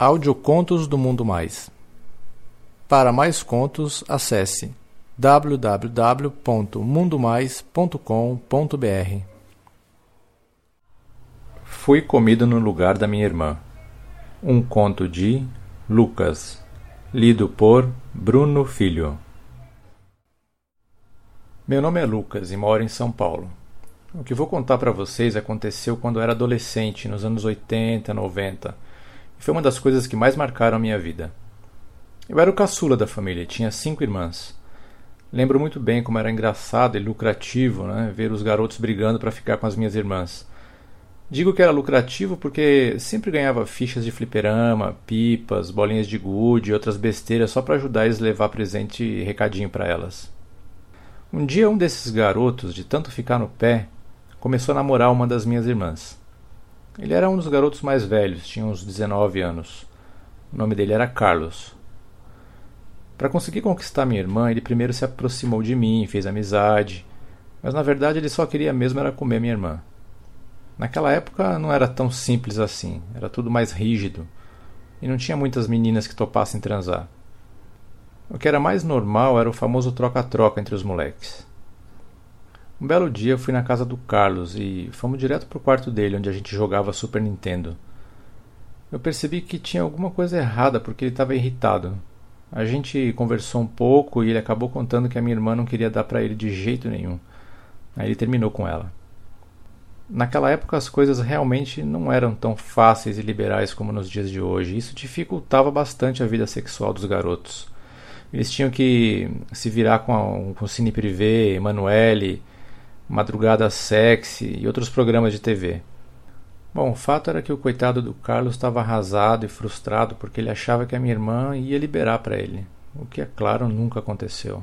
Audiocontos do Mundo Mais. Para mais contos, acesse www.mundomais.com.br. Fui comido no lugar da minha irmã. Um conto de Lucas, lido por Bruno Filho. Meu nome é Lucas e moro em São Paulo. O que vou contar para vocês aconteceu quando eu era adolescente, nos anos 80, 90 e foi uma das coisas que mais marcaram a minha vida. Eu era o caçula da família, tinha cinco irmãs. Lembro muito bem como era engraçado e lucrativo né, ver os garotos brigando para ficar com as minhas irmãs. Digo que era lucrativo porque sempre ganhava fichas de fliperama, pipas, bolinhas de gude e outras besteiras só para ajudar eles a levar presente e recadinho para elas. Um dia um desses garotos, de tanto ficar no pé, começou a namorar uma das minhas irmãs. Ele era um dos garotos mais velhos, tinha uns 19 anos. O nome dele era Carlos. Para conseguir conquistar minha irmã, ele primeiro se aproximou de mim, fez amizade, mas na verdade ele só queria mesmo era comer minha irmã. Naquela época não era tão simples assim, era tudo mais rígido e não tinha muitas meninas que topassem transar. O que era mais normal era o famoso troca-troca entre os moleques. Um belo dia fui na casa do Carlos e fomos direto pro quarto dele, onde a gente jogava Super Nintendo. Eu percebi que tinha alguma coisa errada porque ele estava irritado. A gente conversou um pouco e ele acabou contando que a minha irmã não queria dar para ele de jeito nenhum. Aí ele terminou com ela. Naquela época as coisas realmente não eram tão fáceis e liberais como nos dias de hoje. Isso dificultava bastante a vida sexual dos garotos. Eles tinham que se virar com, a, com Cine Privé, Emanuele, Madrugada Sexy e outros programas de TV. Bom, o fato era que o coitado do Carlos estava arrasado e frustrado porque ele achava que a minha irmã ia liberar para ele, o que, é claro, nunca aconteceu.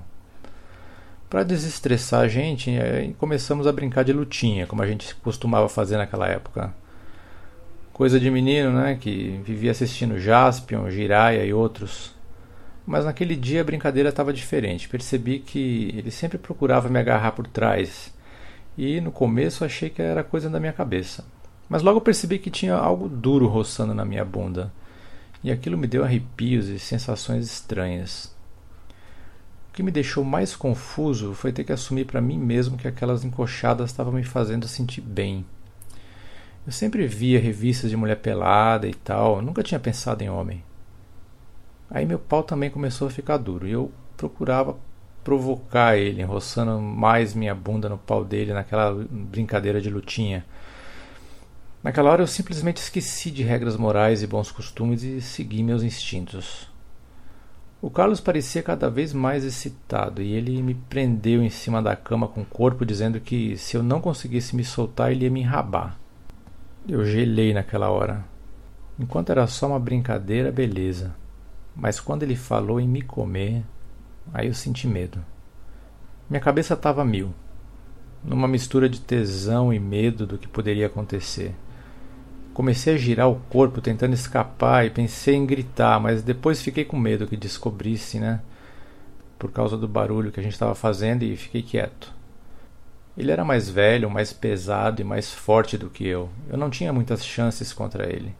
Para desestressar a gente, eh, começamos a brincar de lutinha, como a gente costumava fazer naquela época. Coisa de menino, né, que vivia assistindo Jaspion, Jiraya e outros. Mas naquele dia a brincadeira estava diferente. Percebi que ele sempre procurava me agarrar por trás e no começo achei que era coisa da minha cabeça. Mas logo percebi que tinha algo duro roçando na minha bunda, e aquilo me deu arrepios e sensações estranhas. O que me deixou mais confuso foi ter que assumir para mim mesmo que aquelas encoxadas estavam me fazendo sentir bem. Eu sempre via revistas de mulher pelada e tal, nunca tinha pensado em homem. Aí meu pau também começou a ficar duro e eu procurava provocar ele, roçando mais minha bunda no pau dele naquela brincadeira de lutinha. Naquela hora eu simplesmente esqueci de regras morais e bons costumes e segui meus instintos. O Carlos parecia cada vez mais excitado e ele me prendeu em cima da cama com o corpo, dizendo que se eu não conseguisse me soltar, ele ia me enrabar. Eu gelei naquela hora. Enquanto era só uma brincadeira, beleza. Mas quando ele falou em me comer, Aí eu senti medo. Minha cabeça estava mil, numa mistura de tesão e medo do que poderia acontecer. Comecei a girar o corpo tentando escapar e pensei em gritar, mas depois fiquei com medo que descobrisse, né? Por causa do barulho que a gente estava fazendo e fiquei quieto. Ele era mais velho, mais pesado e mais forte do que eu. Eu não tinha muitas chances contra ele.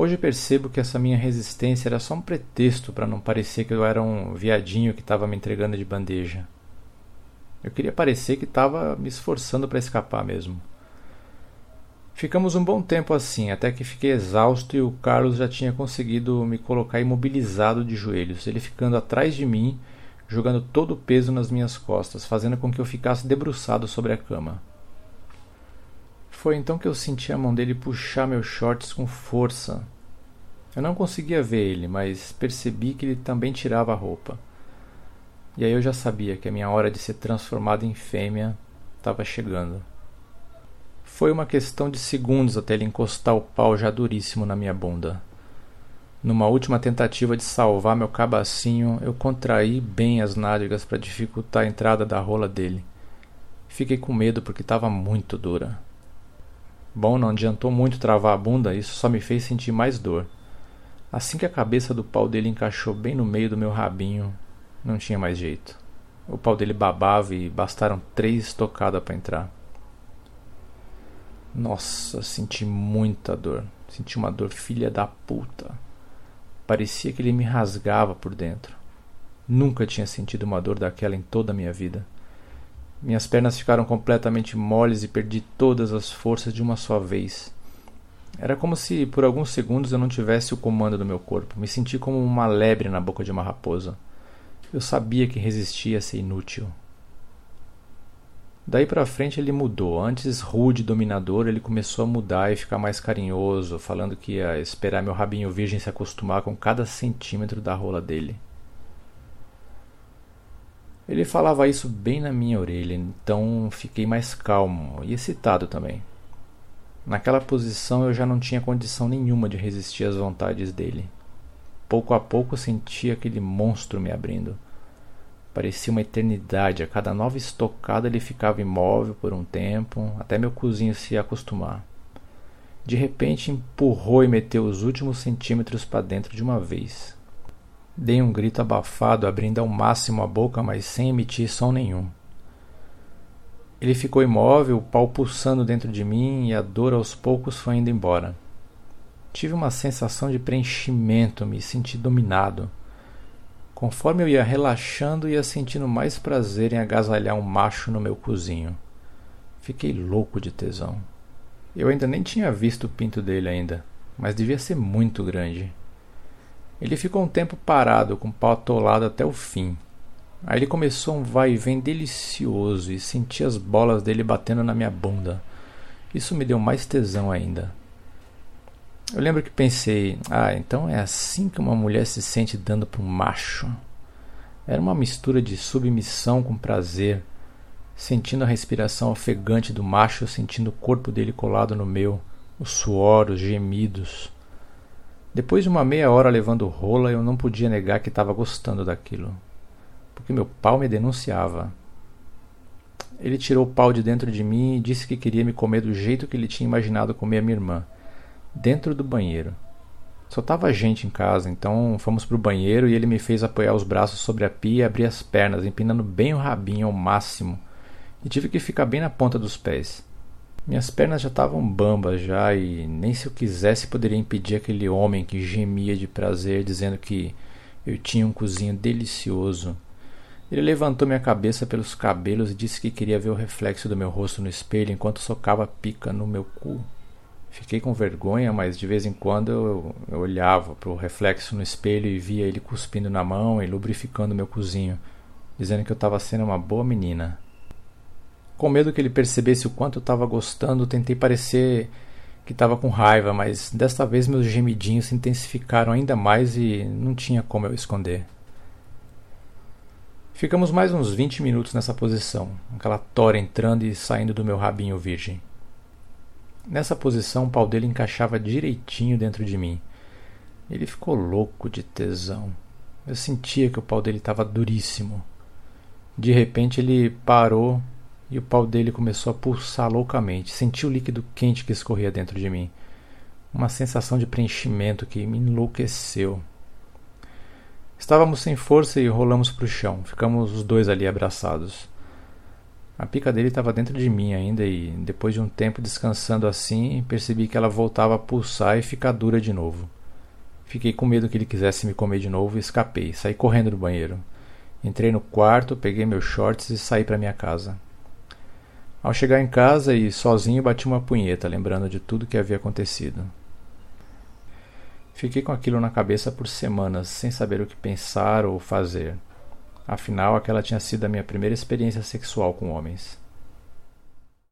Hoje percebo que essa minha resistência era só um pretexto para não parecer que eu era um viadinho que estava me entregando de bandeja. Eu queria parecer que estava me esforçando para escapar mesmo. Ficamos um bom tempo assim, até que fiquei exausto e o Carlos já tinha conseguido me colocar imobilizado de joelhos, ele ficando atrás de mim, jogando todo o peso nas minhas costas, fazendo com que eu ficasse debruçado sobre a cama. Foi então que eu senti a mão dele puxar meus shorts com força. Eu não conseguia ver ele, mas percebi que ele também tirava a roupa. E aí eu já sabia que a minha hora de ser transformado em fêmea estava chegando. Foi uma questão de segundos até ele encostar o pau já duríssimo na minha bunda. Numa última tentativa de salvar meu cabacinho, eu contraí bem as nádegas para dificultar a entrada da rola dele. Fiquei com medo porque estava muito dura. Bom, não adiantou muito travar a bunda, isso só me fez sentir mais dor. Assim que a cabeça do pau dele encaixou bem no meio do meu rabinho, não tinha mais jeito. O pau dele babava e bastaram três tocadas para entrar. Nossa, senti muita dor. Senti uma dor filha da puta. parecia que ele me rasgava por dentro. Nunca tinha sentido uma dor daquela em toda a minha vida. Minhas pernas ficaram completamente moles e perdi todas as forças de uma só vez. Era como se por alguns segundos eu não tivesse o comando do meu corpo. Me senti como uma lebre na boca de uma raposa. Eu sabia que resistir ia ser inútil. Daí para frente ele mudou. Antes rude, dominador, ele começou a mudar e ficar mais carinhoso, falando que ia esperar meu rabinho virgem se acostumar com cada centímetro da rola dele. Ele falava isso bem na minha orelha, então fiquei mais calmo e excitado também. Naquela posição eu já não tinha condição nenhuma de resistir às vontades dele. Pouco a pouco senti aquele monstro me abrindo. Parecia uma eternidade. A cada nova estocada ele ficava imóvel por um tempo, até meu cozinho se acostumar. De repente empurrou e meteu os últimos centímetros para dentro de uma vez. Dei um grito abafado, abrindo ao máximo a boca, mas sem emitir som nenhum. Ele ficou imóvel, o pau pulsando dentro de mim e a dor aos poucos foi indo embora. Tive uma sensação de preenchimento, me senti dominado. Conforme eu ia relaxando, ia sentindo mais prazer em agasalhar um macho no meu cozinho. Fiquei louco de tesão. Eu ainda nem tinha visto o pinto dele ainda, mas devia ser muito grande. Ele ficou um tempo parado, com o pau atolado até o fim, Aí ele começou um vai e vem delicioso e senti as bolas dele batendo na minha bunda. Isso me deu mais tesão ainda. Eu lembro que pensei, ah, então é assim que uma mulher se sente dando para um macho. Era uma mistura de submissão com prazer, sentindo a respiração ofegante do macho, sentindo o corpo dele colado no meu, o suor, os gemidos. Depois de uma meia hora levando rola, eu não podia negar que estava gostando daquilo porque meu pau me denunciava. Ele tirou o pau de dentro de mim e disse que queria me comer do jeito que ele tinha imaginado comer a minha irmã, dentro do banheiro. Só tava gente em casa, então fomos pro banheiro e ele me fez apoiar os braços sobre a pia e abrir as pernas, empinando bem o rabinho ao máximo, e tive que ficar bem na ponta dos pés. Minhas pernas já estavam bambas já e nem se eu quisesse poderia impedir aquele homem que gemia de prazer dizendo que eu tinha um cozinho delicioso ele levantou minha cabeça pelos cabelos e disse que queria ver o reflexo do meu rosto no espelho enquanto socava pica no meu cu. Fiquei com vergonha, mas de vez em quando eu, eu olhava para o reflexo no espelho e via ele cuspindo na mão e lubrificando meu cozinho, dizendo que eu estava sendo uma boa menina. Com medo que ele percebesse o quanto eu estava gostando, tentei parecer que estava com raiva, mas desta vez meus gemidinhos se intensificaram ainda mais e não tinha como eu esconder. Ficamos mais uns 20 minutos nessa posição, aquela tora entrando e saindo do meu rabinho virgem. Nessa posição, o pau dele encaixava direitinho dentro de mim. Ele ficou louco de tesão. Eu sentia que o pau dele estava duríssimo. De repente, ele parou e o pau dele começou a pulsar loucamente. Senti o líquido quente que escorria dentro de mim. Uma sensação de preenchimento que me enlouqueceu. Estávamos sem força e rolamos para o chão. Ficamos os dois ali abraçados. A pica dele estava dentro de mim ainda e, depois de um tempo descansando assim, percebi que ela voltava a pulsar e ficar dura de novo. Fiquei com medo que ele quisesse me comer de novo e escapei. Saí correndo do banheiro. Entrei no quarto, peguei meus shorts e saí para minha casa. Ao chegar em casa e sozinho bati uma punheta, lembrando de tudo que havia acontecido. Fiquei com aquilo na cabeça por semanas, sem saber o que pensar ou fazer. Afinal, aquela tinha sido a minha primeira experiência sexual com homens.